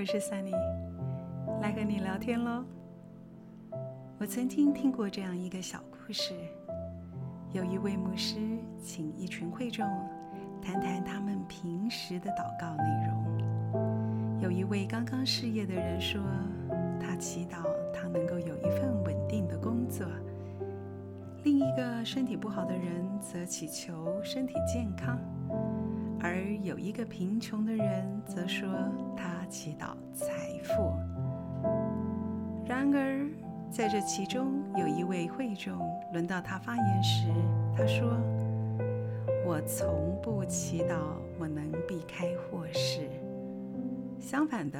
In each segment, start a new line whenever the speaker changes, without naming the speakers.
我是 Sunny，来和你聊天喽。我曾经听过这样一个小故事，有一位牧师请一群会众谈谈他们平时的祷告内容。有一位刚刚失业的人说，他祈祷他能够有一份稳定的工作；另一个身体不好的人则祈求身体健康。而有一个贫穷的人则说他祈祷财富。然而，在这其中有一位会众，轮到他发言时，他说：“我从不祈祷我能避开祸事，相反的，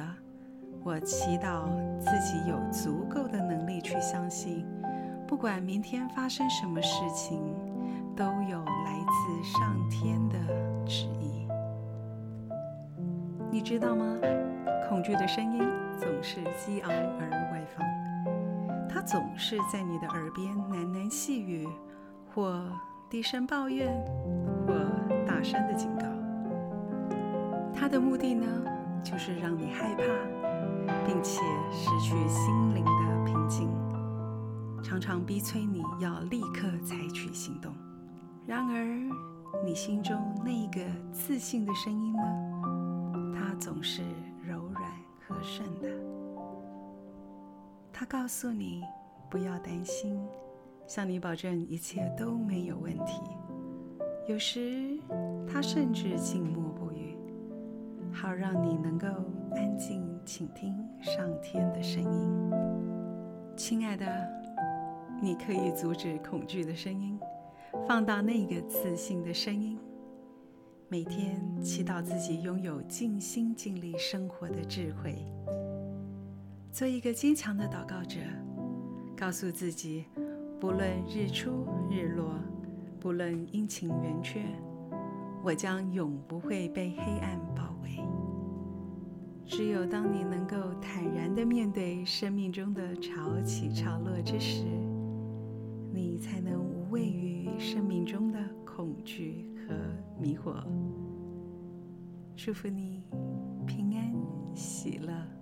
我祈祷自己有足够的能力去相信，不管明天发生什么事情，都有你知道吗？恐惧的声音总是激昂而外放，它总是在你的耳边喃喃细语，或低声抱怨，或大声的警告。它的目的呢，就是让你害怕，并且失去心灵的平静，常常逼催你要立刻采取行动。然而，你心中那一个自信的声音呢？总是柔软和顺的。他告诉你不要担心，向你保证一切都没有问题。有时他甚至静默不语，好让你能够安静倾听上天的声音。亲爱的，你可以阻止恐惧的声音，放大那个自信的声音。每天祈祷自己拥有尽心尽力生活的智慧，做一个坚强的祷告者，告诉自己，不论日出日落，不论阴晴圆缺，我将永不会被黑暗包围。只有当你能够坦然地面对生命中的潮起潮落之时，你才能无畏于生命中的恐惧。迷惑，祝福你平安喜乐。